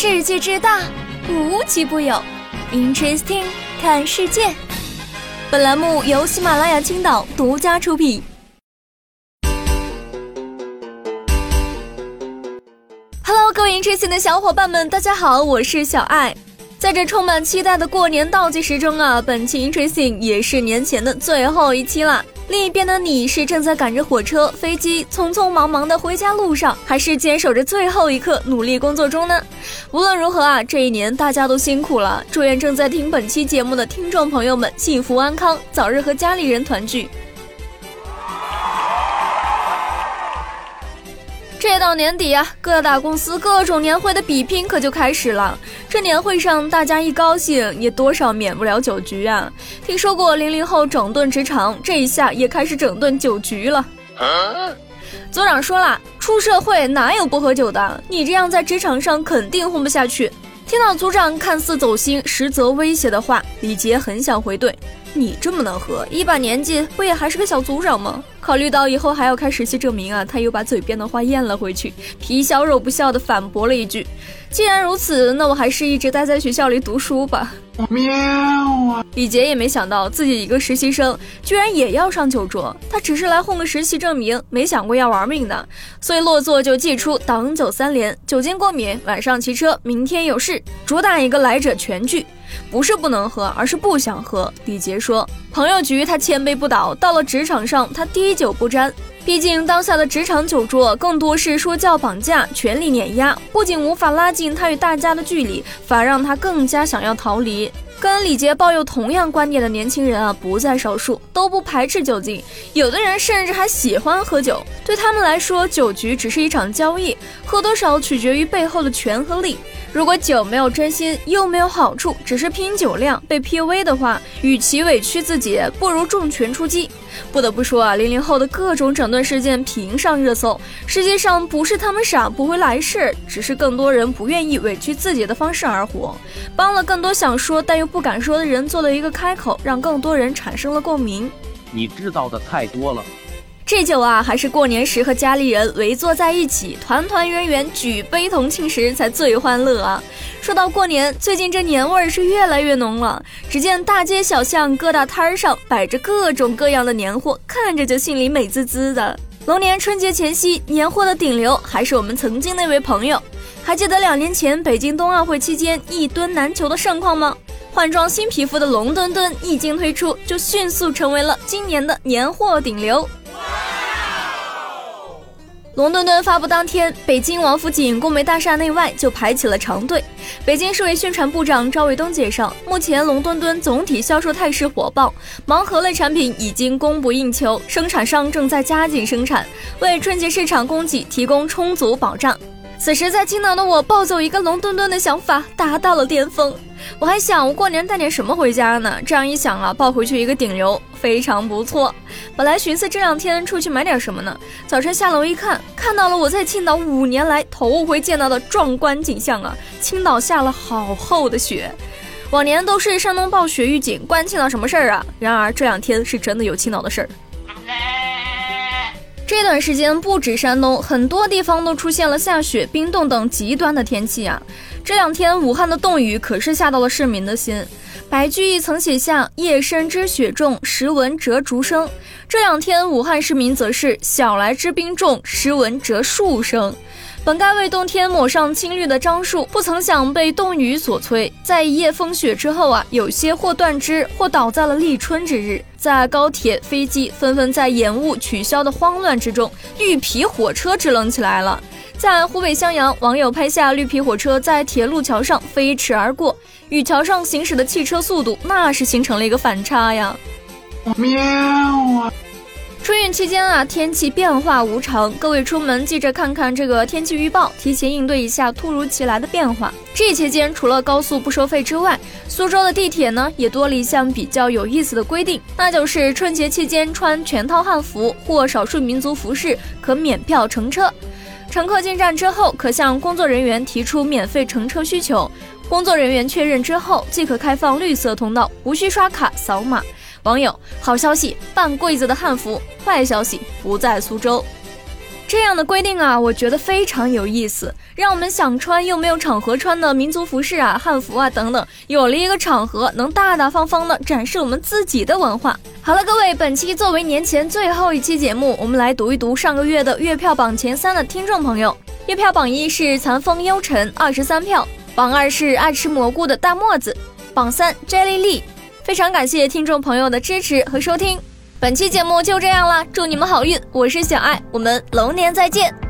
世界之大，无奇不有。Interesting，看世界。本栏目由喜马拉雅青岛独家出品。Hello，各位 Interesting 的小伙伴们，大家好，我是小爱。在这充满期待的过年倒计时中啊，本期 Interesting 也是年前的最后一期了。另一边的你是正在赶着火车、飞机，匆匆忙忙的回家路上，还是坚守着最后一刻努力工作中呢？无论如何啊，这一年大家都辛苦了。祝愿正在听本期节目的听众朋友们幸福安康，早日和家里人团聚。这到年底啊，各大公司各种年会的比拼可就开始了。这年会上，大家一高兴，也多少免不了酒局啊。听说过零零后整顿职场，这一下也开始整顿酒局了。组长说了，出社会哪有不喝酒的？你这样在职场上肯定混不下去。听到组长看似走心，实则威胁的话，李杰很想回怼。你这么能喝，一把年纪不也还是个小组长吗？考虑到以后还要开实习证明啊，他又把嘴边的话咽了回去，皮笑肉不笑的反驳了一句：“既然如此，那我还是一直待在学校里读书吧。”喵啊！李杰也没想到自己一个实习生居然也要上酒桌，他只是来混个实习证明，没想过要玩命的，所以落座就祭出挡酒三连：酒精过敏，晚上骑车，明天有事，主打一个来者全拒。不是不能喝，而是不想喝。李杰说：“朋友局他千杯不倒，到了职场上他滴酒不沾。毕竟当下的职场酒桌更多是说教绑架、权力碾压，不仅无法拉近他与大家的距离，反而让他更加想要逃离。”跟李杰抱有同样观点的年轻人啊，不在少数，都不排斥酒精，有的人甚至还喜欢喝酒。对他们来说，酒局只是一场交易，喝多少取决于背后的权和利。如果酒没有真心，又没有好处，只是拼酒量被 PUA 的话，与其委屈自己，不如重拳出击。不得不说啊，零零后的各种整顿事件频上热搜。实际上不是他们傻不会来事，只是更多人不愿意委屈自己的方式而活，帮了更多想说但又不敢说的人做了一个开口，让更多人产生了共鸣。你知道的太多了。这酒啊，还是过年时和家里人围坐在一起，团团圆圆举杯同庆时才最欢乐啊！说到过年，最近这年味儿是越来越浓了。只见大街小巷各大摊儿上摆着各种各样的年货，看着就心里美滋滋的。龙年春节前夕，年货的顶流还是我们曾经那位朋友。还记得两年前北京冬奥会期间一吨难求的盛况吗？换装新皮肤的龙墩墩一经推出，就迅速成为了今年的年货顶流。龙墩墩发布当天，北京王府井工媒大厦内外就排起了长队。北京市委宣传部长赵卫东介绍，目前龙墩墩总体销售态势火爆，盲盒类产品已经供不应求，生产商正在加紧生产，为春节市场供给提供充足保障。此时，在青岛的我抱走一个龙墩墩的想法达到了巅峰。我还想，我过年带点什么回家呢？这样一想啊，抱回去一个顶流，非常不错。本来寻思这两天出去买点什么呢？早晨下楼一看，看到了我在青岛五年来头回见到的壮观景象啊！青岛下了好厚的雪，往年都是山东暴雪预警，关青岛什么事儿啊？然而这两天是真的有青岛的事儿。这段时间不止山东，很多地方都出现了下雪、冰冻等极端的天气啊！这两天武汉的冻雨可是吓到了市民的心。白居易曾写下“夜深知雪重，时闻折竹声”。这两天武汉市民则是“晓来知冰重，时闻折树声”。本该为冬天抹上青绿的樟树，不曾想被冻雨所摧。在一夜风雪之后啊，有些或断枝，或倒在了立春之日。在高铁、飞机纷纷在延误、取消的慌乱之中，绿皮火车支棱起来了。在湖北襄阳，网友拍下绿皮火车在铁路桥上飞驰而过，与桥上行驶的汽车速度，那是形成了一个反差呀。喵啊！春运期间啊，天气变化无常，各位出门记着看看这个天气预报，提前应对一下突如其来的变化。这期间，除了高速不收费之外，苏州的地铁呢也多了一项比较有意思的规定，那就是春节期间穿全套汉服或少数民族服饰可免票乘车。乘客进站之后，可向工作人员提出免费乘车需求，工作人员确认之后即可开放绿色通道，无需刷卡扫码。网友：好消息，半柜子的汉服；坏消息，不在苏州。这样的规定啊，我觉得非常有意思，让我们想穿又没有场合穿的民族服饰啊、汉服啊等等，有了一个场合，能大大方方的展示我们自己的文化。好了，各位，本期作为年前最后一期节目，我们来读一读上个月的月票榜前三的听众朋友。月票榜一是残风幽尘，二十三票；榜二是爱吃蘑菇的大沫子；榜三 Jelly Lee。非常感谢听众朋友的支持和收听。本期节目就这样了，祝你们好运！我是小爱，我们龙年再见。